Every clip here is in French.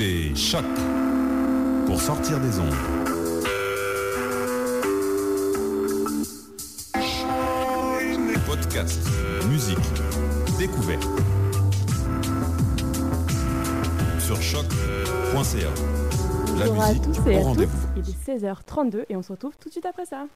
écoutez Choc pour sortir des ondes. Podcast, musique, découverte. Sur choc.ca. La Bonjour à musique tous au et à toutes. Il est 16h32 et on se retrouve tout de suite après ça.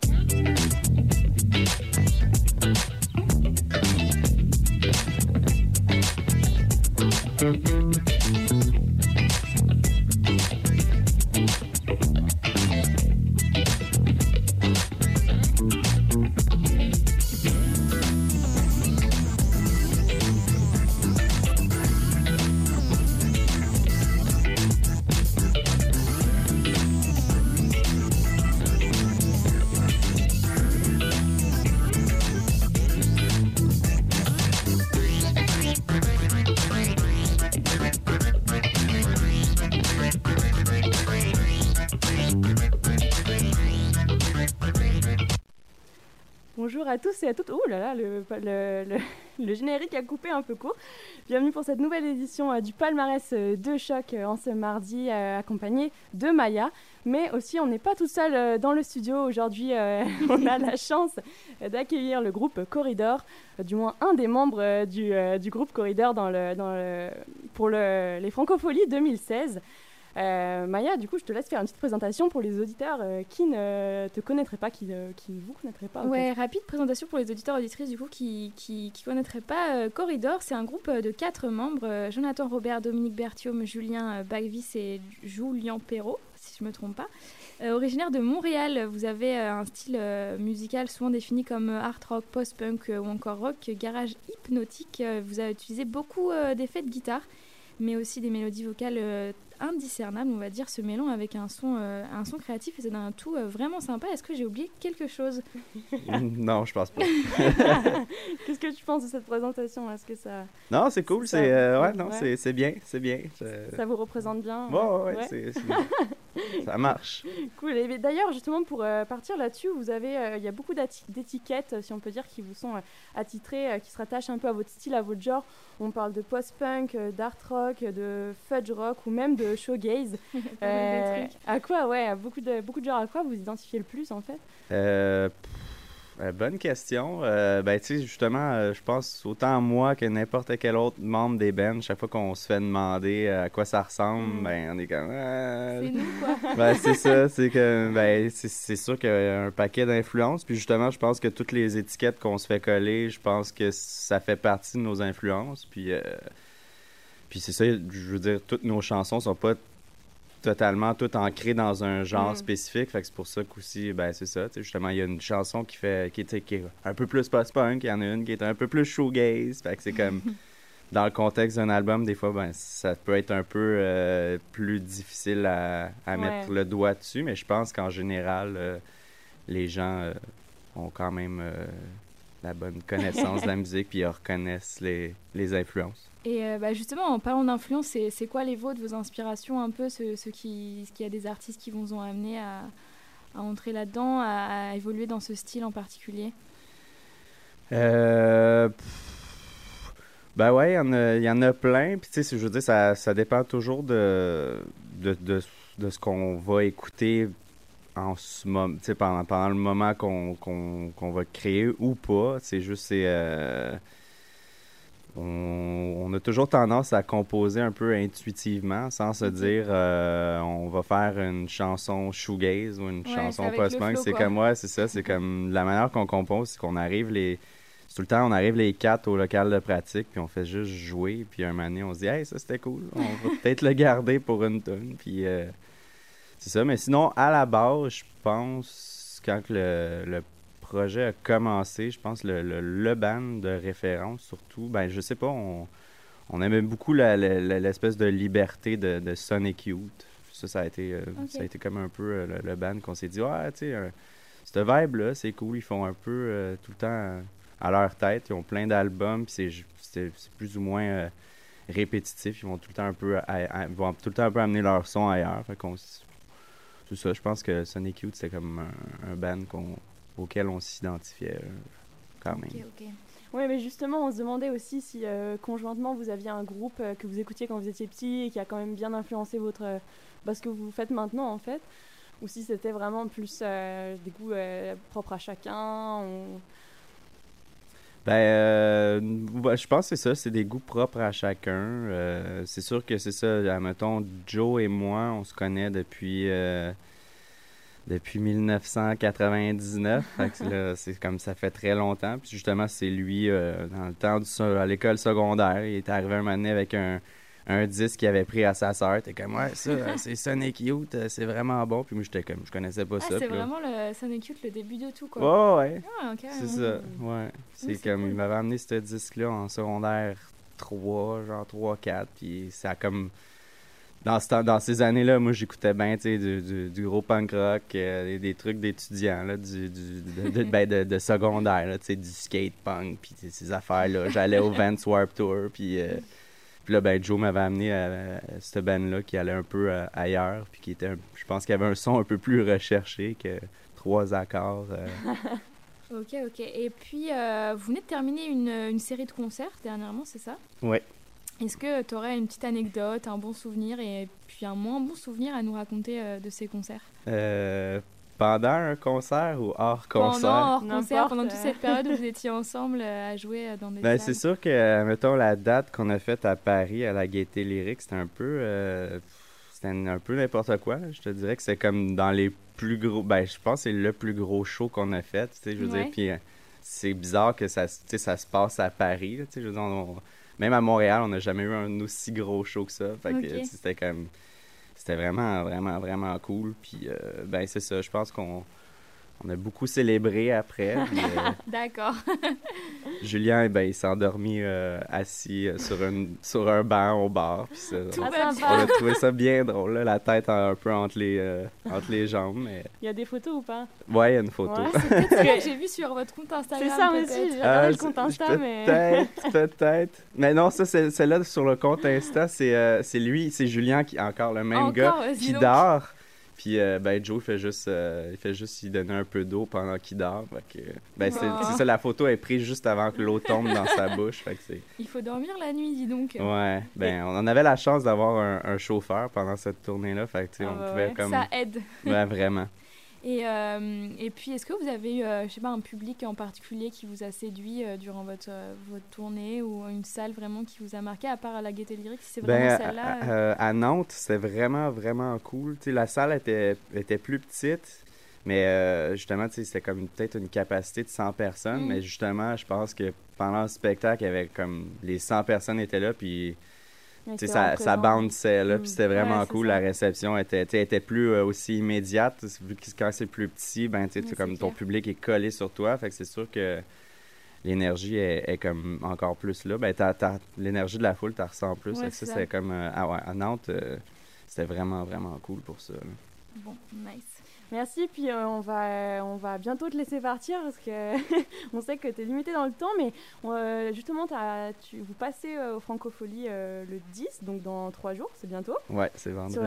Bonjour à tous et à toutes. Oh là là, le, le- le- le générique a coupé un peu court. Bienvenue pour cette nouvelle édition euh, du palmarès euh, de choc euh, en ce mardi, accompagné de Maya. Mais aussi, on n'est pas tout seul dans le studio. Aujourd'hui, on a la chance d'accueillir le groupe Corridor, du moins un des membres du, du groupe Corridor dans le, dans pour le- les Francopholies 2016. Euh, Maya, du coup, je te laisse faire une petite présentation pour les auditeurs euh, qui ne te connaîtraient pas, qui ne qui ne vous connaîtraient pas. Ouais, rapide présentation pour les auditeurs auditrices du coup qui qui, qui connaîtraient pas euh, Corridor. C'est un groupe euh, de quatre membres euh, Jonathan Robert, Dominique Berthiaume, Julien euh, Bagvis et Julien Perrault, si je me trompe pas. Euh, originaire de Montréal, vous avez euh, un style euh, musical souvent défini comme euh, art rock, post-punk euh, ou encore rock, euh, garage hypnotique. Euh, vous avez utilisé beaucoup euh, d'effets de guitare, mais aussi des mélodies vocales indiscernables, on va dire, se mêlant avec un son, euh, un son créatif et c'est un tout euh, vraiment sympa. Est-ce que j'ai oublié quelque chose non, je pense pas. Qu'est-ce que tu penses de cette présentation? Est-ce que ça, Non, c'est cool. Ça- C'est euh, ouais, non, ouais. c'est c'est bien, c'est bien. Ça vous représente bien Ouais, ouais, ouais, ça marche. Cool. Et d'ailleurs, justement, pour euh, partir là-dessus, vous avez, euh, il y a beaucoup d'étiquettes, si on peut dire, qui vous sont euh, attitrées, euh, qui se rattachent un peu à votre style, à votre genre. On parle de post-punk, d'art rock, de fudge rock ou même de mal de Euh, à quoi, ouais, à beaucoup de beaucoup de genres. À quoi vous identifiez le plus en fait? Euh, pff, euh, bonne question. Euh, ben, tu sais, justement, euh, je pense autant moi que n'importe quel autre membre des bands, chaque fois qu'on se fait demander à quoi ça ressemble, Mm. ben, on est comme. euh, C'est nous, quoi. Ben, c'est ça, c'est que ben, c'est- c'est sûr qu'il y a un paquet d'influences. Puis justement, je pense que toutes les étiquettes qu'on se fait coller, je pense que ça fait partie de nos influences. Puis, euh, puis c'est ça, je veux dire, toutes nos chansons sont pas totalement toutes ancrées dans un genre Mm. spécifique. Fait que c'est pour ça qu'aussi, ben c'est ça. Justement, il y a une chanson qui fait qui est, qui est un peu plus post-punk, il y en a une qui est un peu plus shoegaze. Fait que c'est comme dans le contexte d'un album, des fois, ben, ça peut être un peu euh, plus difficile à, à mettre le doigt dessus, mais je pense qu'en général, euh, les gens euh, ont quand même la bonne connaissance de la musique, puis ils reconnaissent les, les influences. Et euh, bah, justement, en parlant d'influence, c'est quoi les vôtres, vos inspirations un peu, ce, ce qui, ce qu'il y a des artistes qui vous ont amené à, à entrer là-dedans, à, évoluer dans ce style en particulier? Euh, ben ouais, il y y, en a plein. Puis tu sais, je veux dire, ça, ça dépend toujours de, de, de, de ce qu'on va écouter en ce moment, pendant, pendant le moment qu'on qu'on qu'on va créer ou pas. C'est juste, c'est... euh, on, on a toujours tendance à composer un peu intuitivement, sans se dire euh, on va faire une chanson shoegaze ou une Ouais, chanson post-punk. C'est comme ouais, c'est ça. C'est comme la manière qu'on compose, c'est qu'on arrive les tout le temps, on arrive les quatre au local de pratique, puis on fait juste jouer, puis un moment donné, on se dit hey ça c'était cool, on va peut-être le garder pour une tune, puis euh, c'est ça. Mais sinon à la base, je pense quand le projet a commencé, je pense le, le, le band de référence surtout, ben je sais pas, on, on aimait beaucoup l'espèce de liberté de, de Sonic Youth. Ça, ça a été, euh, ça a été comme un peu euh, le, le band qu'on s'est dit, ouais, tu sais, euh, cette vibe-là, c'est cool, ils font un peu euh, tout le temps à leur tête, ils ont plein d'albums, puis c'est plus ou moins répétitif, ils vont tout le temps un peu, à- vont tout le temps un peu amener leur son ailleurs, fait qu'on s- c'est ça, je pense que Sonic Youth, c'est comme un, un band qu'on- auquel on s'identifiait euh, quand même. Ok, ok. Oui, mais justement, on se demandait aussi si euh, conjointement vous aviez un groupe euh, que vous écoutiez quand vous étiez petit et qui a quand même bien influencé votre, euh, bah, ce que vous faites maintenant en fait, ou si c'était vraiment plus des goûts propres à chacun. ou- Ben, je pense que c'est ça, c'est des goûts propres à chacun. C'est sûr que c'est ça, mettons, Joe et moi, on se connaît depuis, depuis 1999. Fait que c'est là, c'est comme ça fait très longtemps. Puis justement, c'est lui, euh, dans le temps du, à l'école secondaire, il est arrivé un moment donné avec un, un disque qu'il avait pris à sa sœur. T'es comme, ouais, ça, c'est Sonic Youth, euh, c'est vraiment bon. Puis moi, j'étais comme, je connaissais pas Ah, ça. c'est là- vraiment le Sonic Youth, le début de tout, quoi. Ouais, ouais. Ah. C'est ça, ouais. C'est c'est comme, cool. il m'avait amené ce disque-là en secondaire 3, genre 3, 4, puis ça a comme... Dans, ce temps- dans ces années-là, moi, j'écoutais bien, du, du, du gros punk rock, euh, des, trucs d'étudiants, là, du, du, de, de, ben, de, de secondaire, là, du skate punk, puis ces- affaires-là. J'allais au Vans Warp Tour, puis... euh, puis là, ben, Joe m'avait amené à, à cette band-là qui allait un peu euh, ailleurs, puis qui était, un- je pense qu'il y avait un son un peu plus recherché que trois accords. euh, Ok, ok. Et puis, euh, vous venez de terminer une, une série de concerts dernièrement, c'est ça? Ouais. Est-ce que tu aurais une petite anecdote, un bon souvenir et puis un moins bon souvenir à nous raconter euh, de ces concerts? Euh, pendant un concert ou hors concert? Pendant hors concert, pendant toute cette période où vous étiez ensemble euh, à jouer dans des Ben, c'est sûr que, mettons, la date qu'on a faite à Paris, à la Gaieté Lyrique, c'était un peu... euh, c'était un un peu n'importe quoi. Je te dirais que c'est comme dans les plus gros... Ben, je pense que c'est le plus gros show qu'on a fait, tu sais, je veux Ouais. dire. Puis c'est bizarre que ça, se- tu sais, ça se passe à Paris, là, tu sais, je veux dire, on- même à Montréal, on n'a jamais eu un aussi gros show que ça. Fait que, c'était comme... C'était vraiment, vraiment, vraiment cool. Puis, euh, ben, c'est ça. Je pense qu'on on a beaucoup célébré après. euh, D'accord. Julien, ben, il s'est endormi euh, assis euh, sur, une, sur un banc au bar. Puis ça, Tout on, a trouvé ça bien drôle, là, la tête un peu entre les, euh, entre les jambes. Mais Il y a des photos ou pas? Ouais, il y a une photo. Ouais. C'est peut-être celle que j'ai vue sur votre compte Instagram. C'est ça peut-être. aussi, j'ai regardé le compte Insta, mais... Peut-être, peut-être. Mais non, ça, c'est celle-là sur le compte Insta, c'est euh, c'est lui, c'est Julien, qui encore le même Encore, gars, qui donc. dort. Puis, euh, ben, Joe, il fait juste, euh, il fait juste y donner un peu d'eau pendant qu'il dort. Fait que, ben, c'est Oh. c'est ça, la photo est prise juste avant que l'eau tombe dans sa bouche. Fait que. Il faut dormir la nuit, dis donc. Ouais, ben, on en avait la chance d'avoir un, un chauffeur pendant cette tournée-là. Fait que, Ah on bah pouvait ouais. comme. Ça aide. Ouais, vraiment. Et, euh, et puis, est-ce que vous avez eu, euh, je sais pas, un public en particulier qui vous a séduit euh, durant votre, votre tournée ou une salle vraiment qui vous a marqué, à part à la Gaieté Lyrique, si c'est vraiment Ben, celle-là à, à- à Nantes, c'était vraiment, vraiment cool. La salle était, était plus petite, mais euh, justement, c'était comme peut-être une capacité de 100 personnes. Mm. Mais justement, je pense que pendant le spectacle, il y avait comme les 100 personnes étaient là, puis c'est ça, vraiment ça bounçait, là, Mm. puis c'était vraiment Ouais, c'est cool. ça. La réception était, était plus euh, aussi immédiate. Vu que quand c'est plus petit, ben, tu comme ton public est collé sur toi, fait que c'est sûr que l'énergie est, est comme encore plus là. Ben, l'énergie de la foule, tu ressens plus. Ouais, ça, ça. c'est comme, euh, ah ouais, à Nantes, euh, c'était vraiment, vraiment cool pour ça. là. Bon, nice. Merci, puis euh, on, va, on va bientôt te laisser partir parce que on sait que tu es limité dans le temps, mais euh, justement, tu, vous passez euh, au Francofolie euh, le 10, donc dans trois jours, c'est bientôt. Ouais, c'est vendredi. Sur,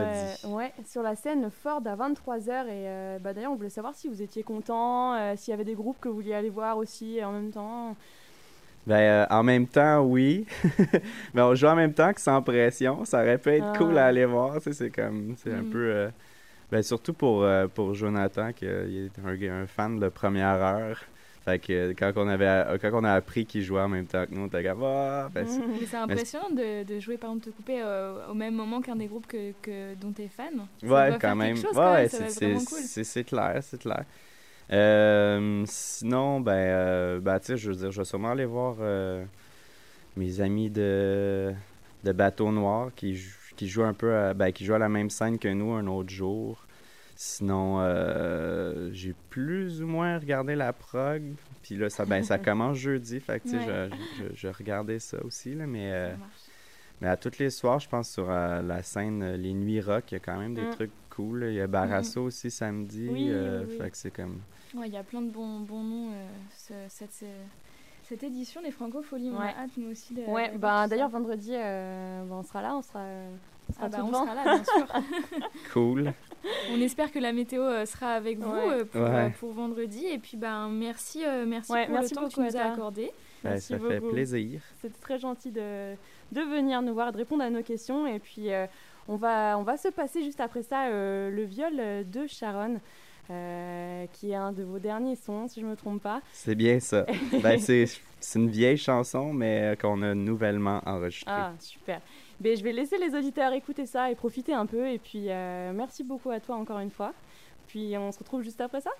la- ouais, sur la scène Ford à 23h. Et euh, bah, d'ailleurs, on voulait savoir si vous étiez content, euh, s'il y avait des groupes que vous vouliez aller voir aussi en même temps. Ben, euh, en même temps, oui. Mais on joue en même temps que sans pression. Ça aurait pu être Ah. cool à aller voir. C'est comme, c'est un Mm. peu. euh, ben, surtout pour, euh, pour Jonathan, qui est un, fan de première heure. Fait que quand on, avait, quand on a appris qu'ils jouaient en même temps que nous, on était comme ah, ben, c'est- Mais c'est impressionnant de, de jouer par exemple te couper euh, au même moment qu'un des groupes que, que, dont tu es fan. Ça Ouais, quand même. chose, quand ouais, c'est- cool. clair, c'est clair. Euh, sinon, ben, euh, ben, tu sais, je veux dire, je vais sûrement aller voir euh, mes amis de, de Bateau Noir qui, jou- qui jouent un peu, à, ben, qui jouent à la même scène que nous un autre jour. Sinon, euh, j'ai plus ou moins regardé la prog. Puis là, ça, ben, ça commence jeudi. Fait que, Ouais. je, je, je regardais ça aussi, là, mais... euh, mais à tous les soirs, je pense sur euh, la scène Les Nuits Rock, il y a quand même des Mm. trucs cool. Il y a Barasso aussi samedi. Oui. Fait que c'est comme. Ouais, il y a plein de bons, bons noms. ce- cette, ce- cette édition des Francopholies, on Ouais. a hâte nous aussi de. Ouais, bah d'ailleurs vendredi, euh, bah, on sera là, on sera, on sera Ah bah, on sera là, bien sûr. Cool. on espère que la météo euh, sera avec vous Ouais. euh, pour, Ouais. euh, pour vendredi. Et puis, ben, merci, euh, merci Ouais, pour merci le temps que tu beaucoup nous as accordé. Ben, Merci ça fait beaucoup. plaisir. C'était très gentil de, de venir nous voir, de répondre à nos questions. Et puis, euh, on, va, on va se passer juste après ça euh, le viol de Sharon, euh, qui est un de vos derniers sons, si je ne me trompe pas. C'est bien ça. ben, c'est c'est une vieille chanson, mais euh, qu'on a nouvellement enregistrée. Ah, super. Ben, je vais laisser les auditeurs écouter ça et profiter un peu. Et puis, euh, merci beaucoup à toi encore une fois. Puis, on se retrouve juste après ça.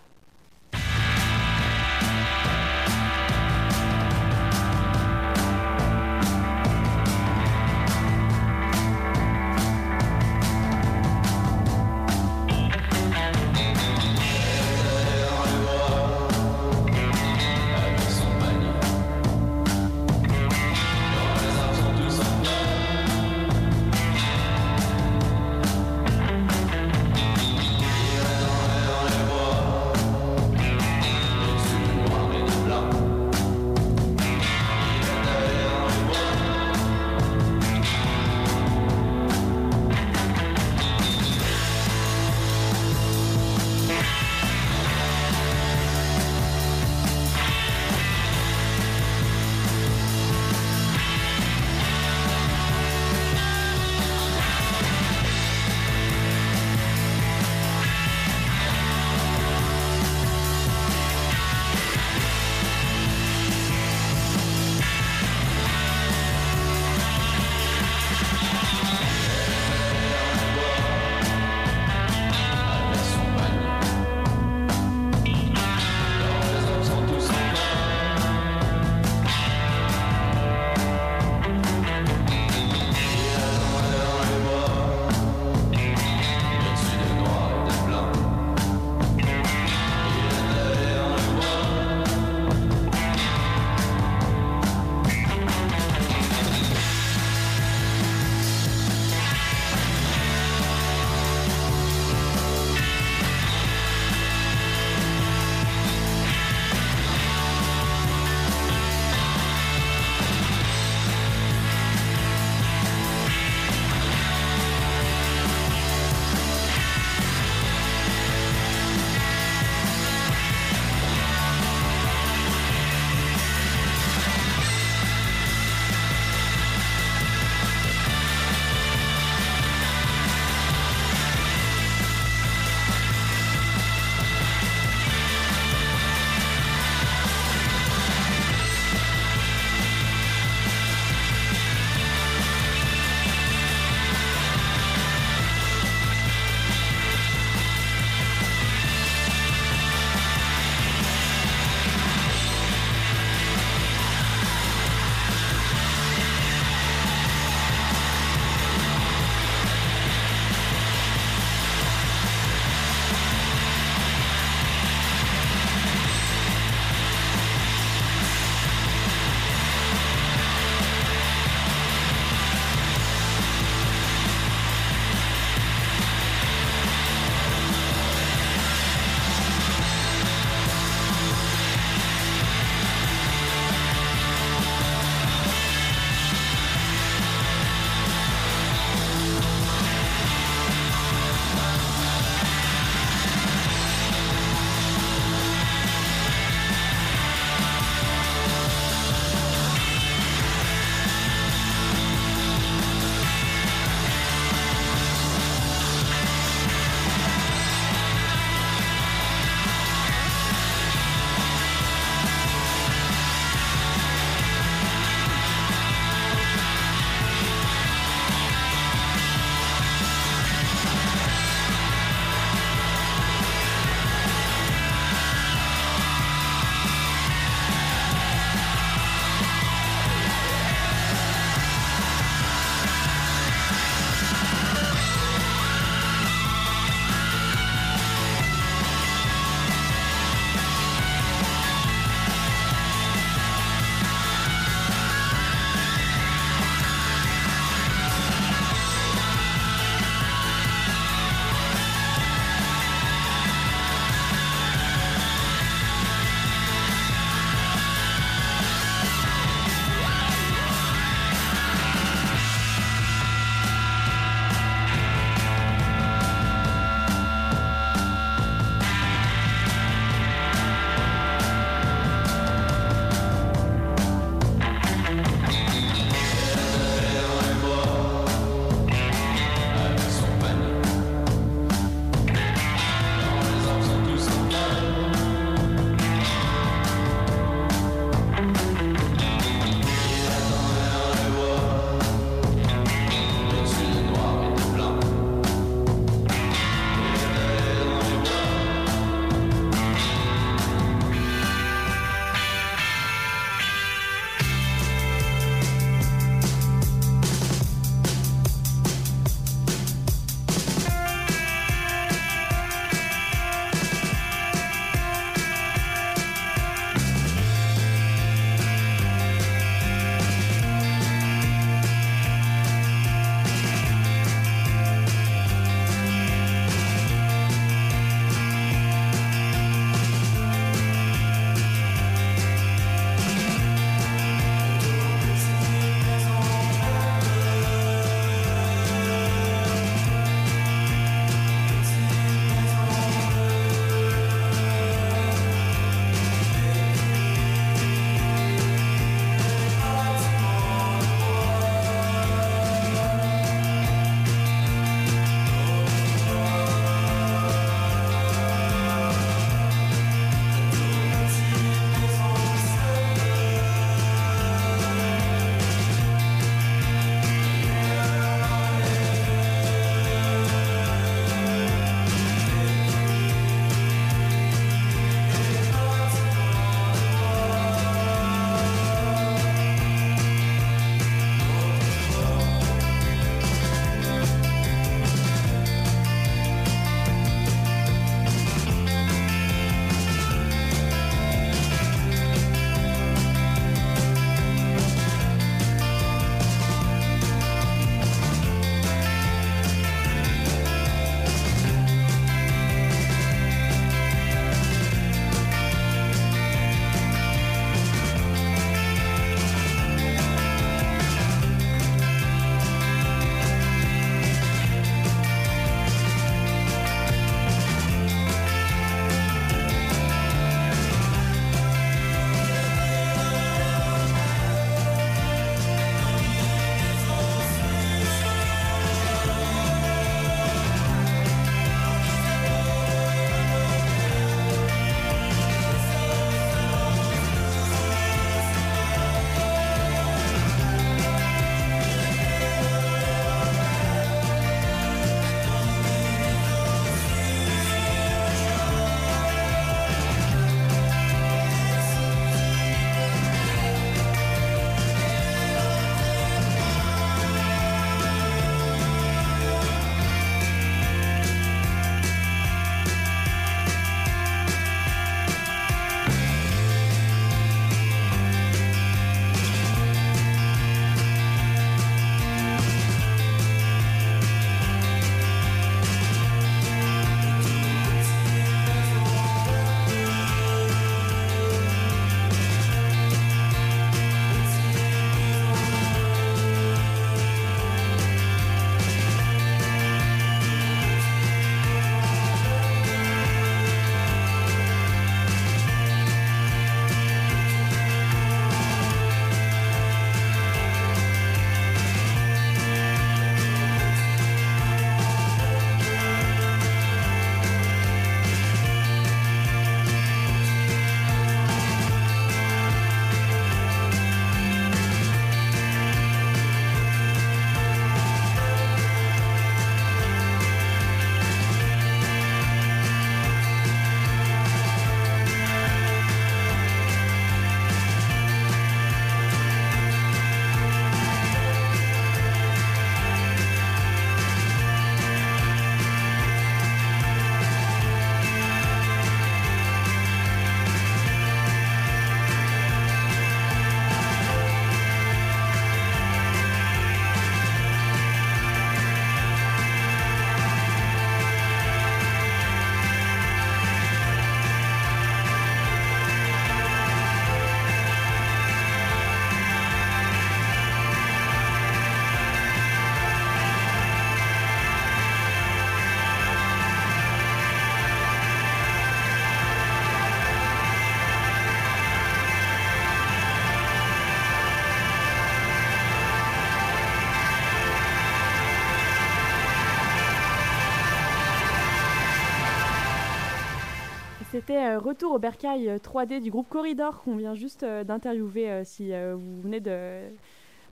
Euh, Retour au bercail euh, 3D du groupe Corridor qu'on vient juste euh, d'interviewer euh, si euh, vous venez de,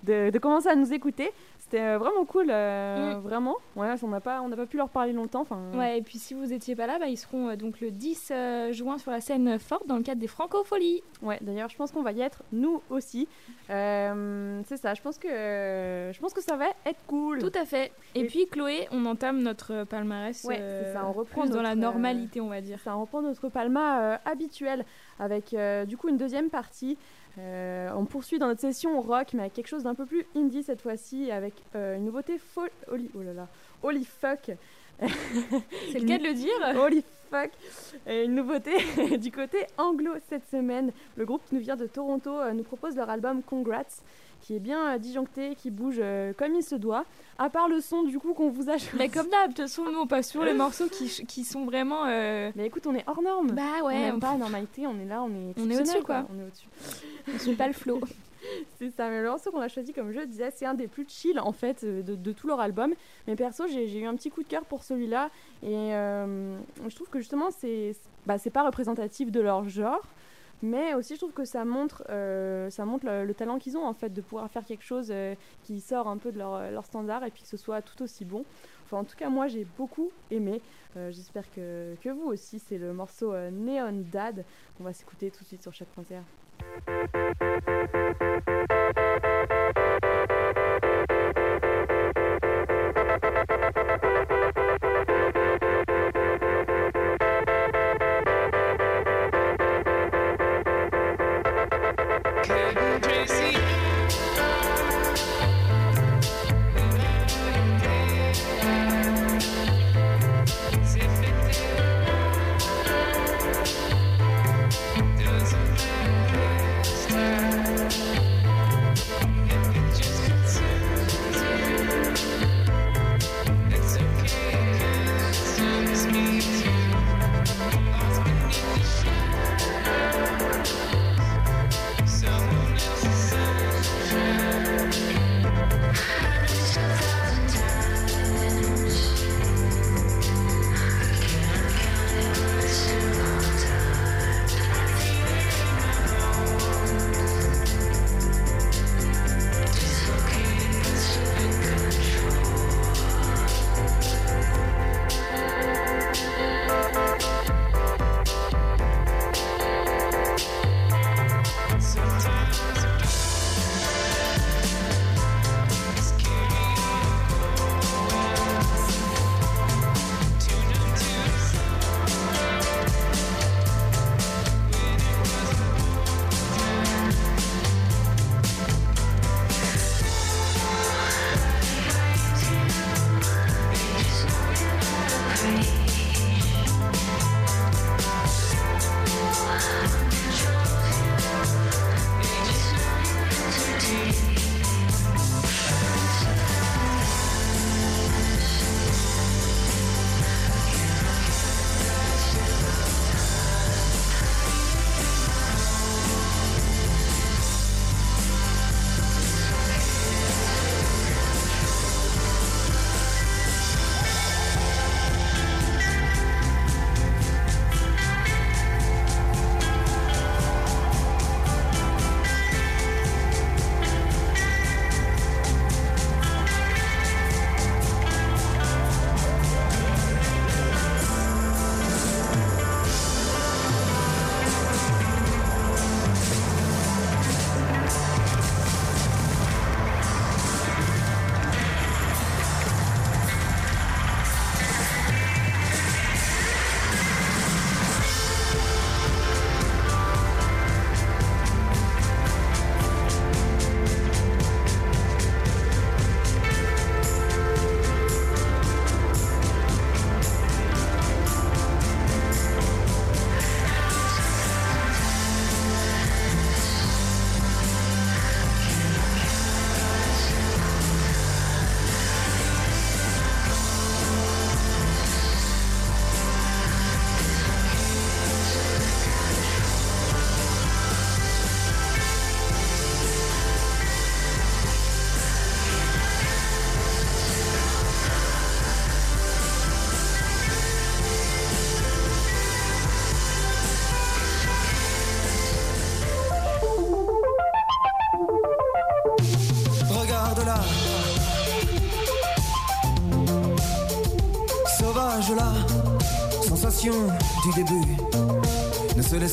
de commencer à nous écouter. C'était euh, vraiment cool, euh, Mm. vraiment. Ouais, on n'a pas, on n'a pas pu leur parler longtemps. Enfin, Ouais, et puis si vous étiez pas là, bah, ils seront euh, donc le 10 euh, juin sur la scène forte dans le cadre des Francopholies. Ouais, d'ailleurs, je pense qu'on va y être, nous aussi. Euh, c'est ça, je pense, que, euh, je pense que ça va être cool. Tout à fait. Et, Et- puis Chloé, on entame notre euh, palmarès Ouais, euh, c'est ça, on reprend plus dans la euh, normalité, on va dire. Ça reprend notre palma euh, habituel avec euh, du coup une deuxième partie. Euh, on poursuit dans notre session rock, mais avec quelque chose d'un peu plus indie cette fois-ci, avec euh, une nouveauté fo- Holy, oh là là, Holy fuck, C'est le cas de le dire. Holy fuck, Et une nouveauté du côté anglo cette semaine. Le groupe qui nous vient de Toronto euh, nous propose leur album Congrats, qui est bien euh, disjoncté, qui bouge euh, comme il se doit. À part le son du coup qu'on vous a choisi. Mais comme d'hab, de toute façon, nous on passe sur les morceaux qui, qui sont vraiment. euh, Mais écoute, on est hors norme. Bah on ouais, on, pas à normalité, on est là, on est On est au-dessus, quoi. On est au-dessus. on suit pas le flow. C'est ça, mais le morceau qu'on a choisi, comme je disais, c'est un des plus chill en fait euh, de, de tout leur album. Mais perso, j'ai eu un petit coup de cœur pour celui-là et euh, je trouve que justement, c'est bah, c'est pas représentatif de leur genre. Mais aussi, je trouve que ça montre, euh, ça montre le, le talent qu'ils ont en fait de pouvoir faire quelque chose euh, qui sort un peu de leur, leur standard et puis que ce soit tout aussi bon. Enfin, en tout cas, moi, j'ai beaucoup aimé. Euh, J'espère que, que vous aussi. C'est le morceau euh, Neon Dad qu'on va s'écouter tout de suite sur chaque concert.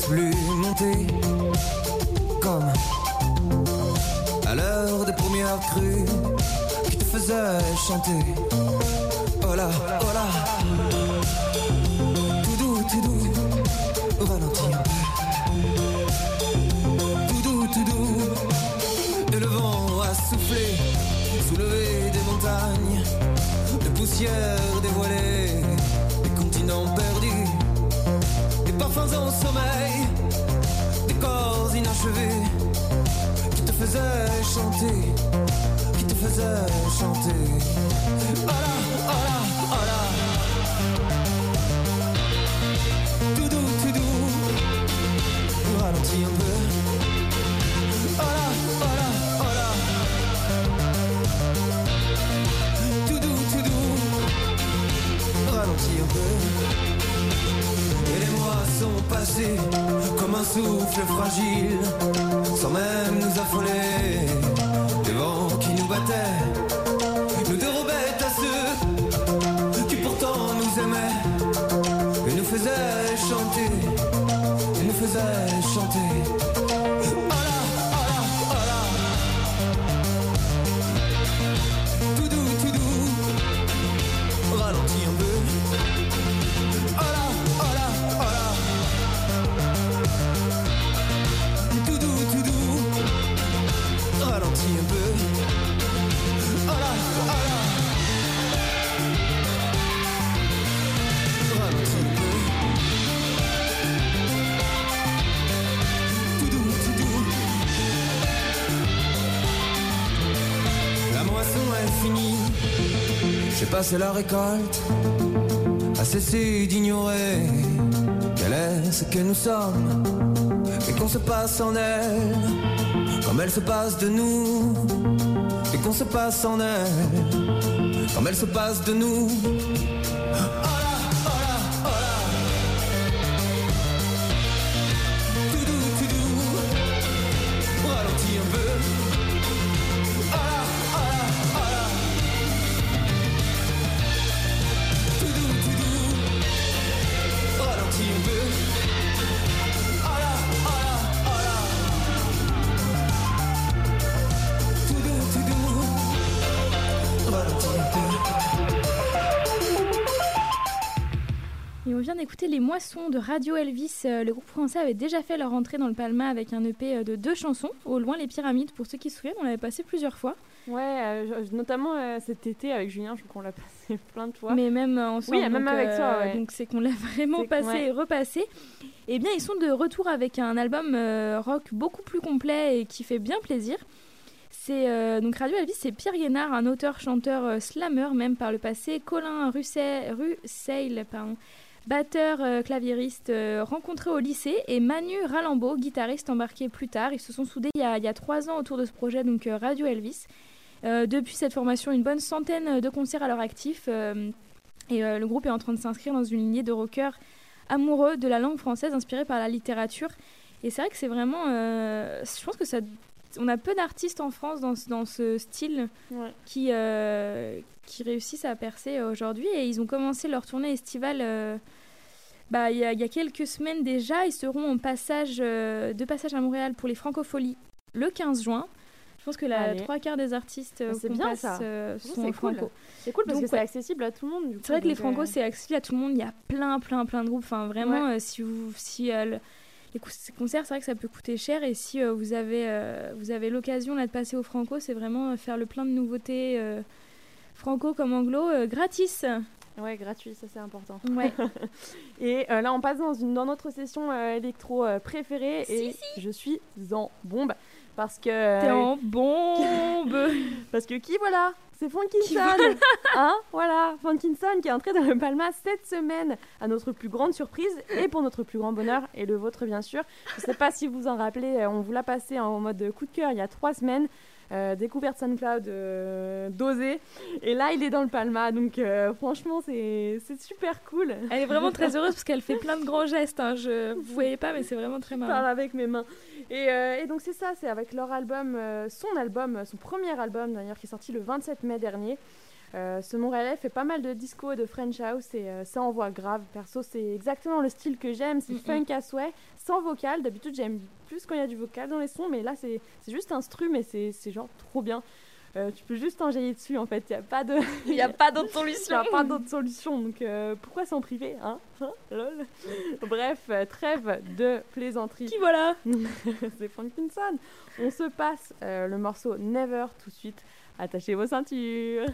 Plus monter comme à l'heure des premières crues qui te faisaient chanter. Passé la récolte à cesser d'ignorer quel est ce que nous sommes et qu'on se passe en elle comme elle se passe de nous et qu'on se passe en elle comme elle se passe de nous. Les Moissons de Radio Elvis. Euh, Le groupe français avait déjà fait leur entrée dans le Palma avec un EP euh, de deux chansons, Au loin les pyramides, pour ceux qui se souviennent, on l'avait passé plusieurs fois. Ouais, euh, notamment euh, cet été avec Julien, je crois qu'on l'a passé plein de fois. Mais même ensemble. Oui, même avec toi, ouais. Donc c'est qu'on l'a vraiment passé ouais. et repassé. Eh bien, ils sont de retour avec un album rock beaucoup plus complet et qui fait bien plaisir. C'est euh, donc Radio Elvis, c'est Pierre Guénard, un auteur-chanteur euh, slammer même par le passé, Colin Russell, Russell pardon, batteur euh, claviériste euh, rencontré au lycée, et Manu Ralambeau, guitariste embarqué plus tard. Ils se sont soudés il y a, il y a trois ans autour de ce projet, donc euh, Radio Elvis. Euh, depuis cette formation, une bonne centaine de concerts à leur actif. et le groupe est en train de s'inscrire dans une lignée de rockers amoureux de la langue française inspirée par la littérature. Et c'est vrai que c'est vraiment. je pense que ça. On a peu d'artistes en France dans, ce- dans ce style Ouais. qui, euh, qui réussissent à percer aujourd'hui. Et ils ont commencé leur tournée estivale euh, bah, il y, a- il y a quelques semaines déjà. Ils seront en passage, euh, de passage à Montréal pour les Francopholies le 15 juin. Je pense que la trois quarts des artistes euh, Ah, c'est qu'on bien, passe, ça. euh, Franchement, sont cool. franco. C'est cool parce Donc, que c'est ouais. accessible à tout le monde. C'est vrai que les franco, euh, c'est accessible à tout le monde. Il y a plein, plein, plein de groupes. Enfin, vraiment, euh, si vous, si euh, le- les concerts, c'est vrai que ça peut coûter cher. Et si euh, vous avez, euh, vous avez l'occasion là de passer au franco, c'est vraiment euh, faire le plein de nouveautés euh, franco comme anglo euh, gratis. Ouais, gratuit, ça c'est important. Ouais. Et euh, là, on passe dans, une, dans notre session euh, électro euh, préférée et je suis en bombe parce que T'es en bombe. parce que qui voilà, c'est Funkinson, voilà? hein, voilà, Funkinson qui est entré dans le Palma cette semaine à notre plus grande surprise et pour notre plus grand bonheur et le vôtre bien sûr. Je sais pas si vous vous en rappelez, on vous l'a passé en mode coup de cœur il y a trois semaines. Euh, découverte SoundCloud euh, dosé et là il est dans le Palma donc euh, franchement c'est super cool Elle est vraiment très heureuse parce qu'elle fait plein de grands gestes. hein. Je, vous voyez pas, mais c'est vraiment très Je parle marrant. avec mes mains. Et, euh, et donc c'est ça, c'est avec leur album, son album, son premier album d'ailleurs, qui est sorti le 27 mai dernier. Ce Montréalais fait pas mal de disco et de French house et ça envoie grave. Perso, c'est exactement le style que j'aime. C'est Mm, funk à souhait, sans vocal. D'habitude, j'aime plus quand il y a du vocal dans les sons, mais là, c'est juste instru, mais c'est c'est genre trop bien. Euh, tu peux juste enjailler dessus en fait. Il n'y a pas de. Il n'y a pas d'autre Il solution. a pas d'autre solution, donc euh, pourquoi s'en priver, hein, Hein Lol. Bref, euh, trêve de plaisanterie. Qui voilà C'est Frankinson. On se passe euh, le morceau Never tout de suite. Attachez vos ceintures.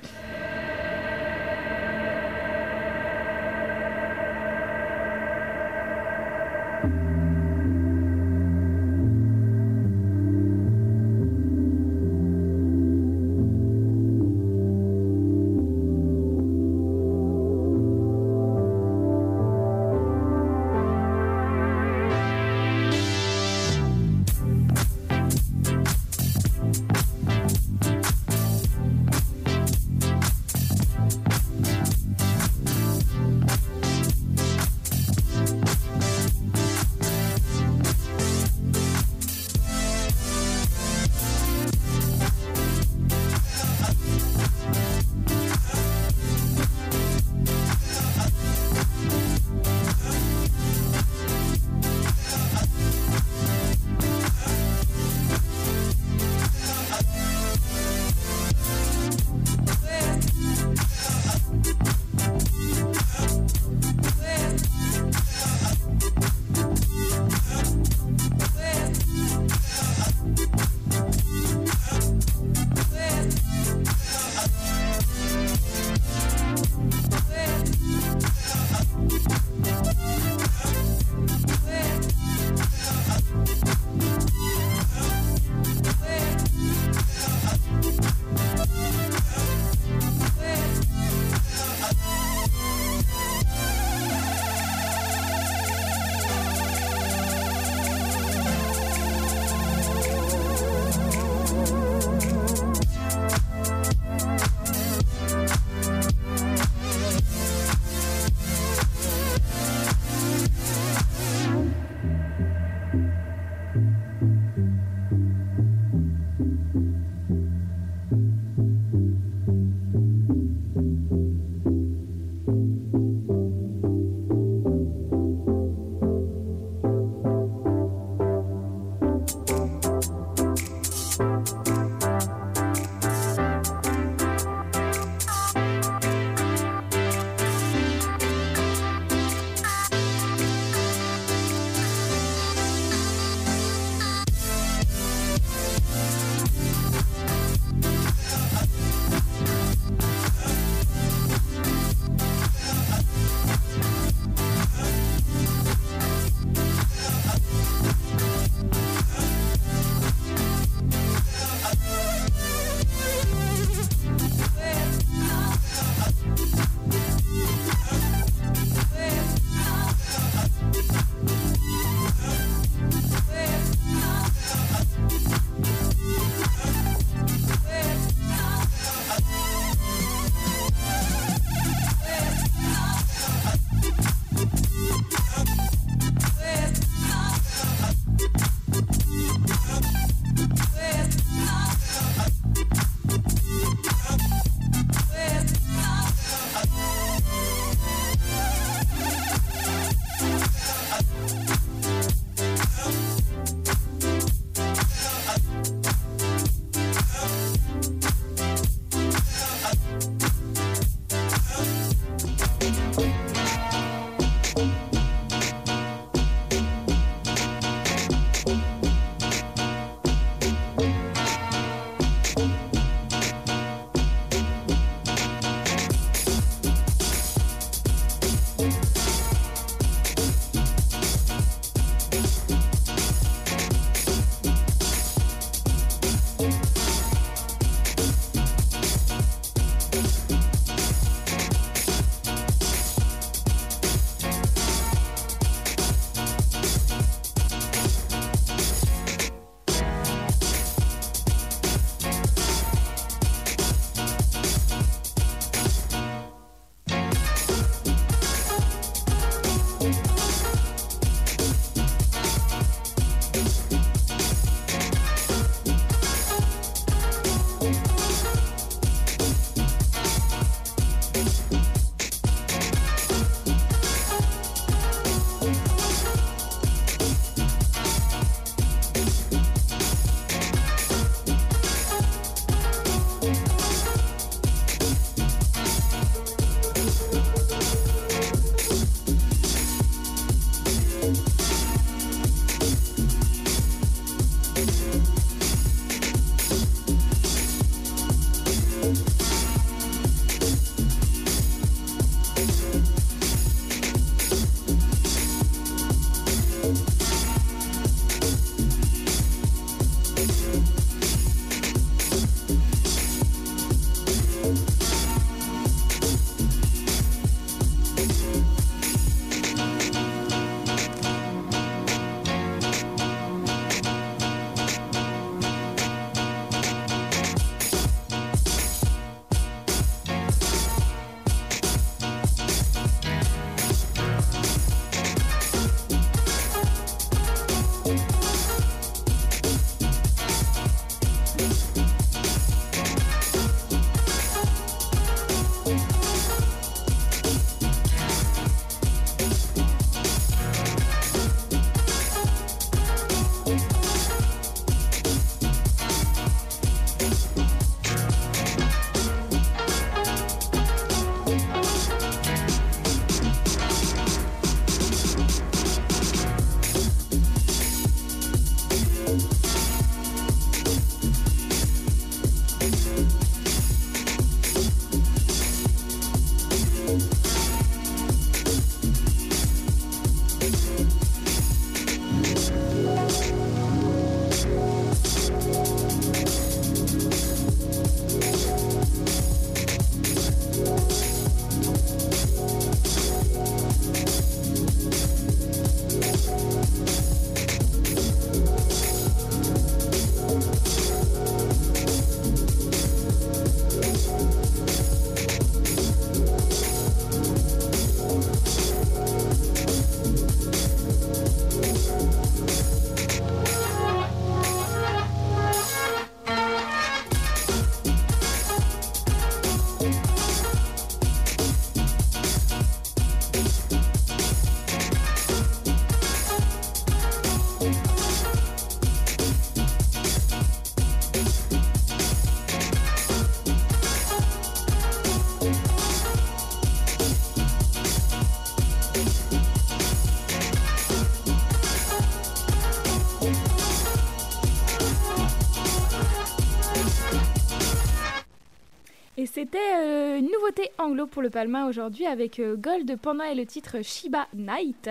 C'était euh, une nouveauté anglo pour le Palma aujourd'hui avec euh, Gold Panda et le titre Shiba Night.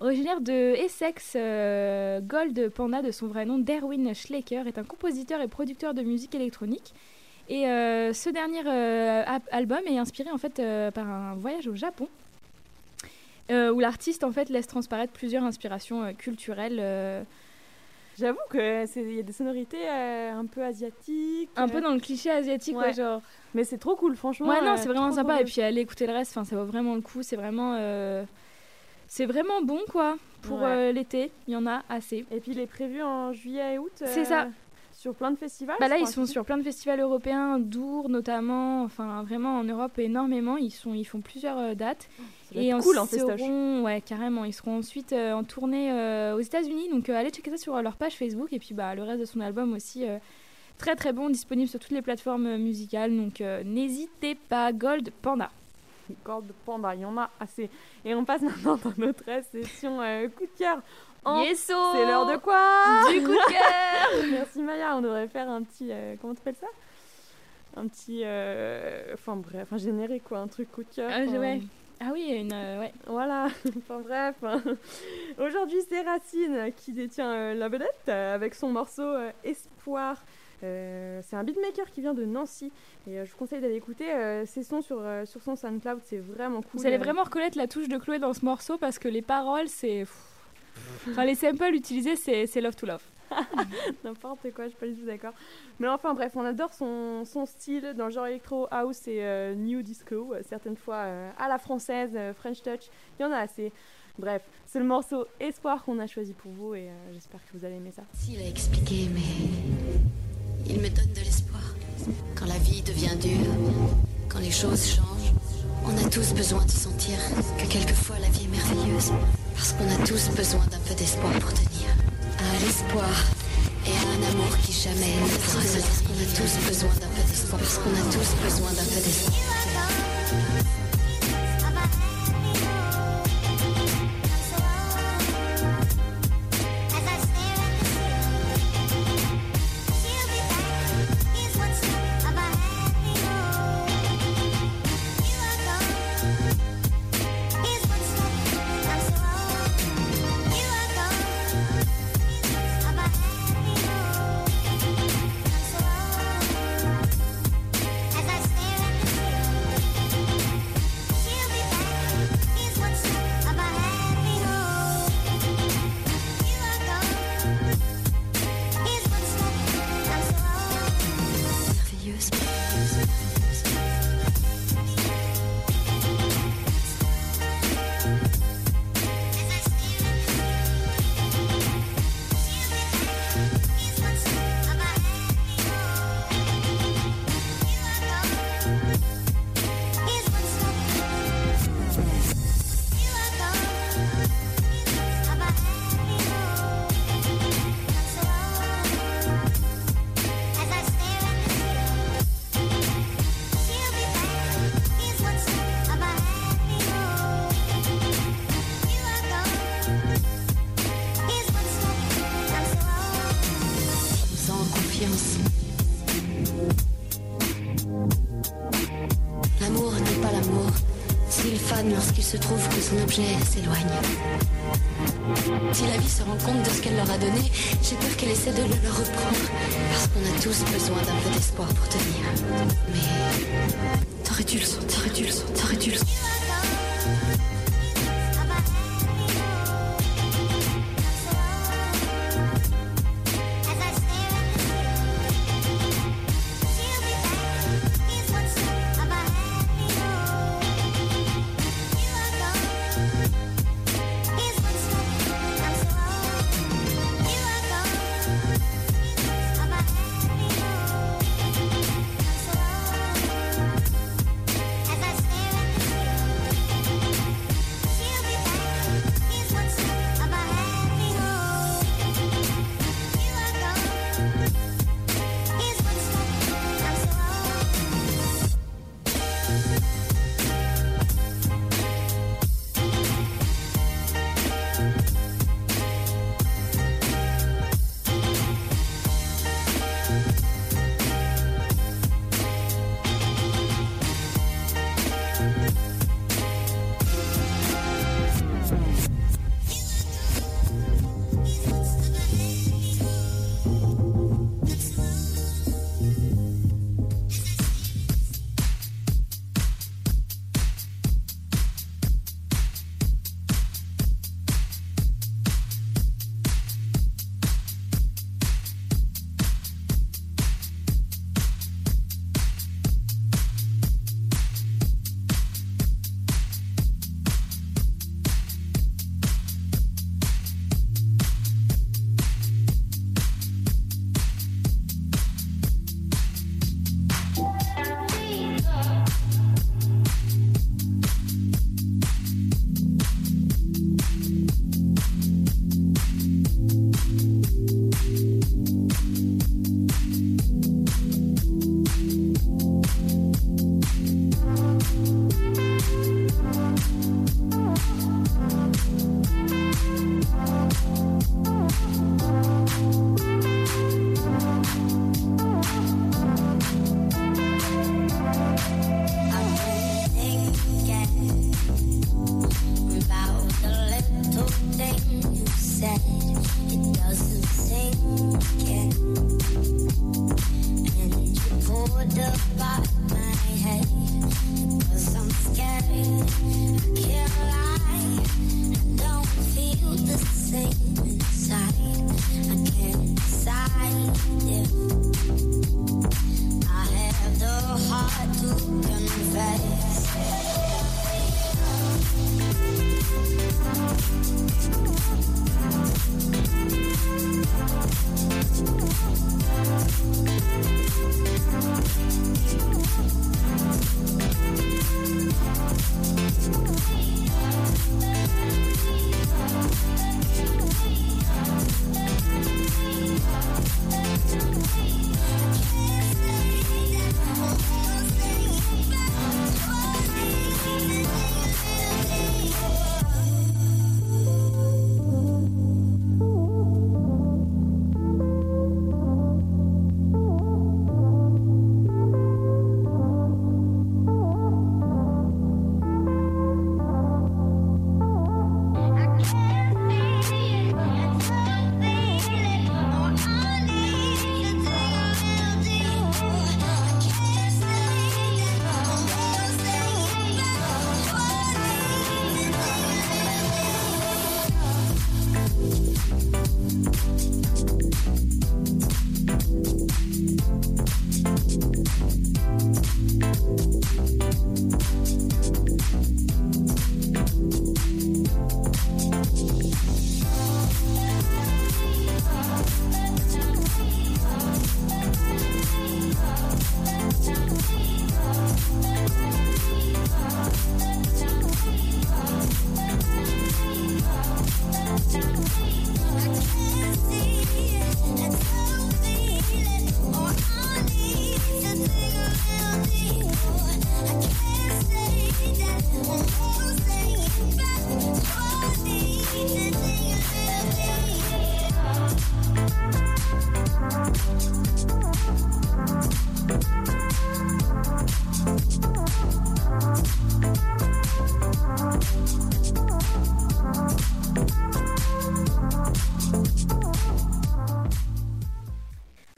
Originaire de Essex, euh, Gold Panda, de son vrai nom Derwin Schlecker, est un compositeur et producteur de musique électronique. Et ce dernier album est inspiré en fait par un voyage au Japon, où l'artiste en fait laisse transparaître plusieurs inspirations culturelles, J'avoue que c'est- il y a des sonorités euh, un peu asiatiques. un euh, peu dans le cliché asiatique, ouais, genre. Mais c'est trop cool, franchement. Ouais, non, euh, c'est vraiment sympa. Et puis aller écouter le reste, enfin, ça vaut vraiment le coup. C'est vraiment, euh, c'est vraiment bon, quoi. Pour Ouais. euh, l'été, il y en a assez. Et puis il est prévu en juillet et août. C'est euh, ça. Sur plein de festivals. Bah là, ils sont sur plein de festivals européens, Dour notamment. Enfin, vraiment en Europe énormément. Ils sont, ils font plusieurs euh, dates. Ça en cool en seront, ouais, carrément. Ils seront ensuite euh, en tournée euh, aux États-Unis. Donc, allez checker ça sur leur page Facebook. Et puis, bah, le reste de son album aussi, très très bon, disponible sur toutes les plateformes musicales. Donc, n'hésitez pas. Gold Panda. De panda, il y en a assez. Et on passe maintenant dans notre session coup de cœur. En- Yeso C'est l'heure de quoi Du coup de cœur Merci Maya, on devrait faire un petit. euh, comment t'appelles ça? Un petit. euh, Enfin bref, un générique quoi, un truc coup de cœur. Ah, ouais. Ah oui, une, euh, ouais. Voilà, enfin bref. Aujourd'hui, c'est Racine qui détient euh, la vedette avec son morceau Espoir. Euh, c'est un beatmaker qui vient de Nancy et euh, je vous conseille d'aller écouter euh, ses sons sur, sur son SoundCloud, c'est vraiment cool. Vous allez vraiment reconnaître la touche de Chloé dans ce morceau parce que les paroles, c'est. Enfin, les samples utilisés, c'est c'est Love to Love. N'importe quoi, je suis pas du tout d'accord. Mais enfin bref, on adore son, son style dans le genre électro house et euh, new disco, euh, certaines fois euh, à la française, euh, French touch, il y en a assez. Bref, c'est le morceau Espoir qu'on a choisi pour vous et euh, j'espère que vous allez aimer ça. Il a expliqué, mais il me donne de l'espoir. Quand la vie devient dure, quand les choses changent, on a tous besoin de sentir que quelquefois la vie est merveilleuse. Parce qu'on a tous besoin d'un peu d'espoir pour tenir. À l'espoir et à un amour qui jamais ne pourra se Parce qu'on a tous besoin d'un peu d'espoir. Parce qu'on a tous besoin d'un peu d'espoir. Son objet s'éloigne. Si la vie se rend compte de ce qu'elle leur a donné, j'ai peur qu'elle essaie de le leur reprendre. Parce qu'on a tous besoin d'un peu d'espoir pour tenir. Mais t'aurais dû le sentir, t'aurais dû le sentir, t'aurais dû le sentir.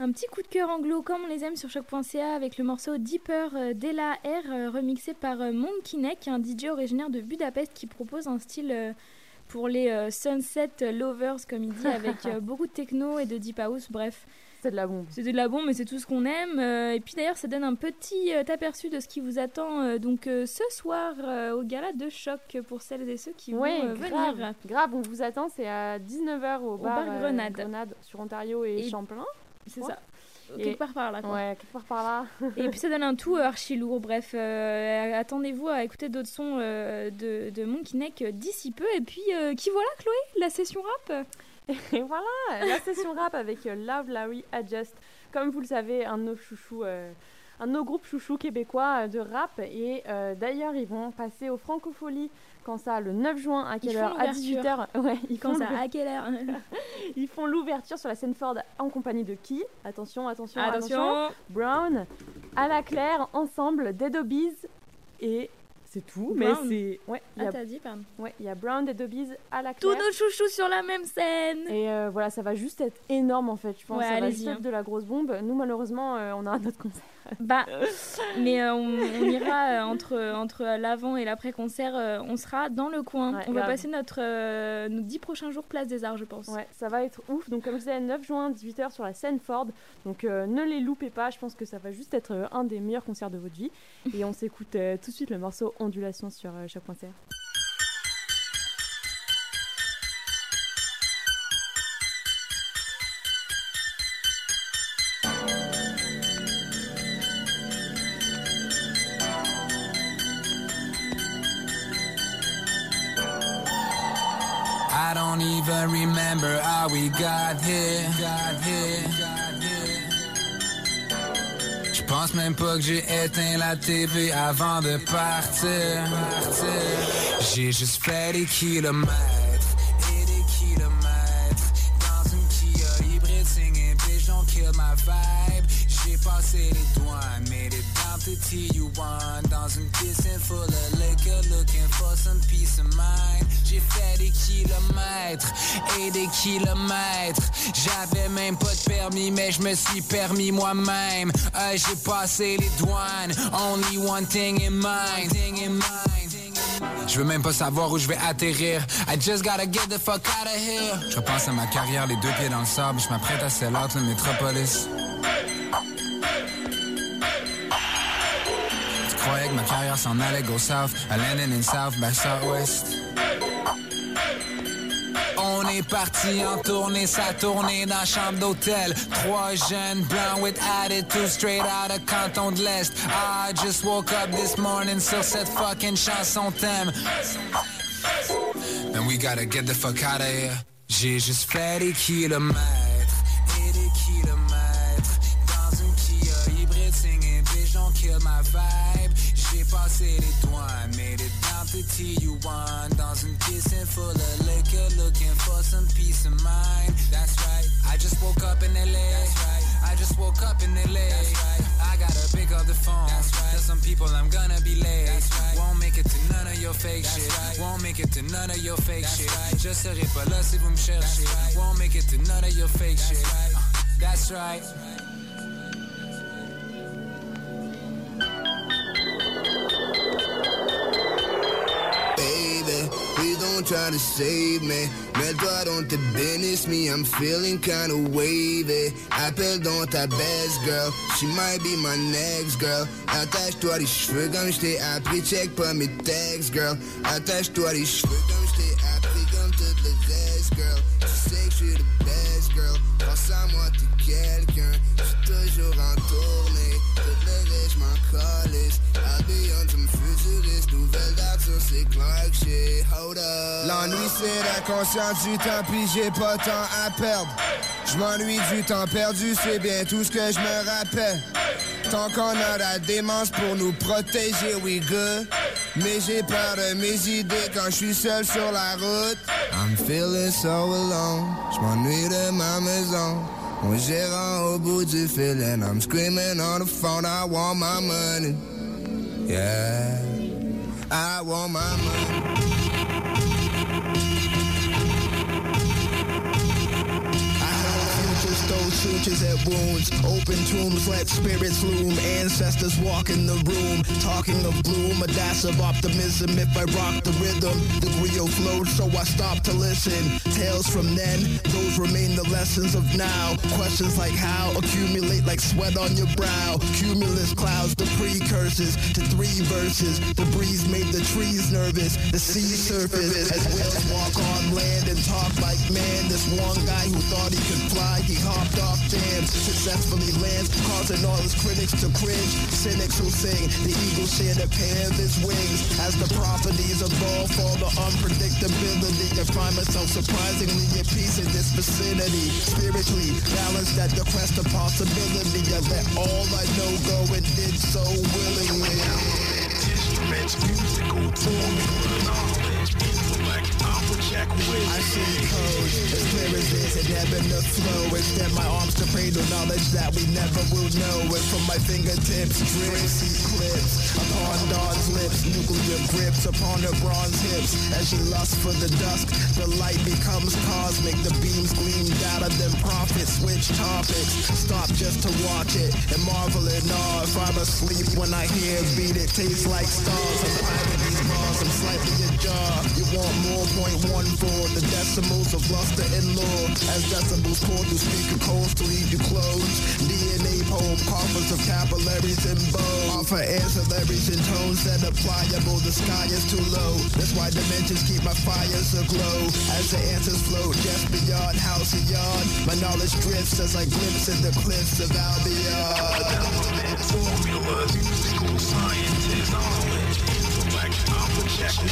Un petit coup de cœur anglo comme on les aime sur choc.ca avec le morceau Deeper euh, d'Ella R euh, remixé par euh, Monkinek, un DJ originaire de Budapest qui propose un style pour les sunset lovers comme il dit avec beaucoup de techno et de deep house, bref. C'est de la bombe. C'est de la bombe, mais c'est tout ce qu'on aime. Et puis d'ailleurs, ça donne un petit aperçu de ce qui vous attend donc ce soir au gala de choc pour celles et ceux qui Ouais, vont grave, venir. grave, on vous attend, c'est à 19h au, bar, bar euh, Grenade. sur Ontario et, Et- Champlain. C'est ça. Et- Quelque part par là. Quoi. Ouais, quelque part par là. Et puis ça donne un tout euh, archi lourd. Bref, euh, attendez-vous à écouter d'autres sons euh, de, de Monkey Neck euh, d'ici peu. Et puis, euh, qui voilà, Chloé? La session rap? Et voilà, la session rap avec euh, Love Larry Adjust. Comme vous le savez, un de nos chouchous, euh, un de nos groupes chouchous québécois euh, de rap. Et euh, d'ailleurs, ils vont passer au Francofolie quand ça, le 9 juin, à quelle heure? À l'ouverture. 18h. Ouais, ils Quand font ça À quelle heure? Ils font l'ouverture sur la scène Ford en compagnie de qui? Attention, attention, Attention. Brown, à la claire, ensemble, Dead Obies et c'est tout. Mais c'est ouais, Ah, a t'as dit, pardon. ouais, il y a Brown, Dead Obies, à la Tous claire. nos chouchous sur la même scène Et euh, voilà, ça va juste être énorme en fait. Je pense Ouais, ça va être hein. de la grosse bombe. Nous malheureusement, euh, on a un autre concert. Bah, mais euh, on, on ira euh, entre, entre l'avant et l'après-concert. on sera dans le coin. Ouais, on va passer notre, nos 10 prochains jours place des Arts, je pense. Ouais, ça va être ouf. Donc comme je disais, 9 juin, 18h sur la scène Ford. Donc ne les loupez pas. Je pense que ça va juste être un des meilleurs concerts de votre vie. Et on s'écoute tout de suite le morceau Ondulation sur euh, chaque concert. Pense même pas que j'ai éteint la TV avant de partir. Partir. J'ai juste fait des kilomètres et des kilomètres. J'avais même pas de permis, mais je me suis permis moi-même. Euh, J'ai passé les douanes, only one thing in mind. Je veux même pas savoir où je vais atterrir. I just gotta get the fuck out of here. Je repense à ma carrière, les deux pieds dans le sable. Je m'apprête à sell out le métropolis. Tu croyais que ma carrière s'en allait go south? I landed in south by southwest. On est parti en tournée, ça tournée dans la chambre d'hôtel. Trois jeunes blancs with attitude straight out of Canton de l'Est. I just woke up this morning sur cette fucking chanson thème. And we gotta get the fuck out of here. J'ai juste fait des kilomètres et des kilomètres dans une Kia hybride singing bitch kill my vibe. J'ai passé les douanes, made it down to TU1 dans une piscine full of some peace of mind. That's right. I just woke up in LA. That's right. I just woke up in LA. That's right. I gotta pick up the phone. That's right. Tell some people I'm gonna be late. That's right. Won't make it to none of your fake That's shit. Right. Won't make it to none of your fake That's shit. Right. Je serai pas là si vous me cherchez. Right. Won't make it to none of your fake That's shit. Right. Uh, that's right. Baby, please don't try to save me. Mets-toi dans tes business, me, I'm feeling kinda wavy. Appelle dans ta best girl, she might be my next girl. Attache-toi les cheveux comme je t'ai appris, check pas mes texts, girl. Attache-toi les cheveux comme je t'ai appris, comme toutes les girl. Tu sais que je suis the best girl. Pense à moi, t'es quelqu'un. J'suis toujours en tournée. L'ennui, c'est la conscience du temps, puis j'ai pas temps à perdre. Je m'ennuie du temps perdu, c'est bien tout ce que je me rappelle. Tant qu'on a la démence pour nous protéger, we good. Mais j'ai peur de mes idées quand je suis seul sur la route. I'm feeling so alone. Je m'ennuie de ma maison. Mon gérant au bout du fil I'm screaming on the phone. I want my money. Yeah, I want my money. Sutures at wounds. Open tombs, let spirits loom. Ancestors walk in the room. Talking of gloom, a dash of optimism. If I rock the rhythm, the Rio flowed, so I stopped to listen. Tales from then, those remain the lessons of now. Questions like how accumulate like sweat on your brow. Cumulus clouds, the precursors to three verses. The breeze made the trees nervous. The sea surface as whales walk on land and talk like man. This one guy who thought he could fly, he hopped jams, successfully lands, causing all his critics to cringe. Cynics who sing, the eagle shed a pair of his wings. As the properties evolve, fall the unpredictability. I find myself surprisingly at peace in this vicinity. Spiritually balanced at the quest of possibility. I let all I know go and did so willingly. Instruments, musical, intellect, I see code as clear as this and ebb and the flow. Extend my arms to cradle knowledge that we never will know. And from my fingertips, drips, clips upon dawn's lips, nuclear grips upon her bronze hips. As she lusts for the dusk, the light becomes cosmic. The beams gleam out of them prophets. Switch topics, stop just to watch it and marvel in awe. If I'm asleep when I hear beat, it tastes like stars. I'm climbing these bars, I'm slightly ajar. You want more? Point one four. The decimals of luster and lore. As decibels pour through speaker codes to leave you closed. DNA poem, coffers of capillaries and bones. Offer ancillaries and tones that are pliable. The sky is too low. That's why dimensions keep my fires aglow. As the answers float just beyond house and yard. My knowledge drifts as I glimpse in the cliffs of Albion. Formulas, musical sciences, knowledge,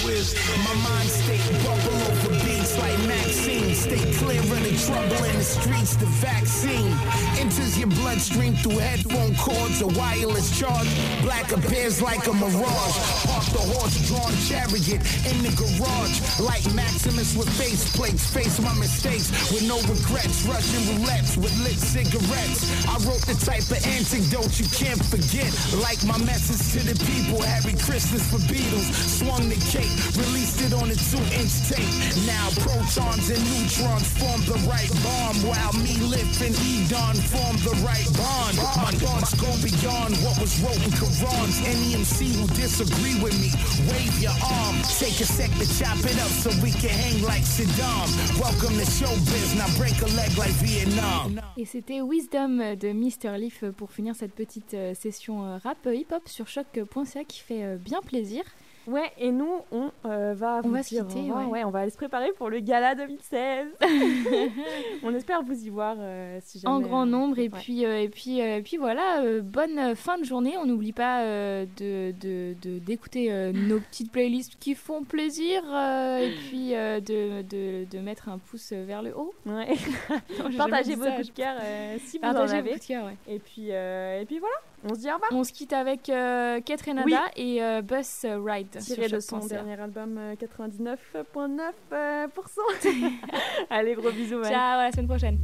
wisdom. My mind state bubble over like Maxine. Stay clear of the trouble in the streets, the vaccine. Enters your bloodstream through headphone cords, a wireless charge. Black appears like a mirage. Park the horse-drawn chariot in the garage. Like Maximus with faceplates. Face my mistakes with no regrets. Russian roulettes with lit cigarettes. I wrote the type of antidote you can't forget. Like my message to the people. Happy Christmas for Beatles. Swung the cape, released it on a two-inch tape. Now protons and neutrons form the right bomb, while me lift and Edon form the right bond. My thoughts go beyond what was wrote in Qurans. Any MC who disagree with me, wave your arm. Take a sec to chop it up so we can hang like Saddam. Welcome to showbiz, now break a leg like Vietnam. Et c'était Wisdom de Mr. Leaf pour finir cette petite euh, session euh, rap euh, hip-hop sur choc.ca qui fait bien plaisir. Ouais, et nous, on euh, va On vous va se dire quitter, revoir. ouais. Ouais, on va aller se préparer pour le gala 2016. on espère vous y voir euh, si jamais. en grand euh, nombre et ouais. puis euh, et puis et puis voilà bonne fin de journée on n'oublie pas de de- de- d'écouter euh, nos petites playlists qui font plaisir et puis de, de, de mettre un pouce vers le haut Ouais. Non, Partagez vos coups de cœur si vous Partagez en vos avez. de cœur, ouais. Et puis et puis voilà, on se dit au revoir. on se quitte avec euh, Kate Renada Oui. et euh, Bus Ride Tiré de son dernier album euh, 99,9%. Allez, gros bisous. Ciao à la semaine prochaine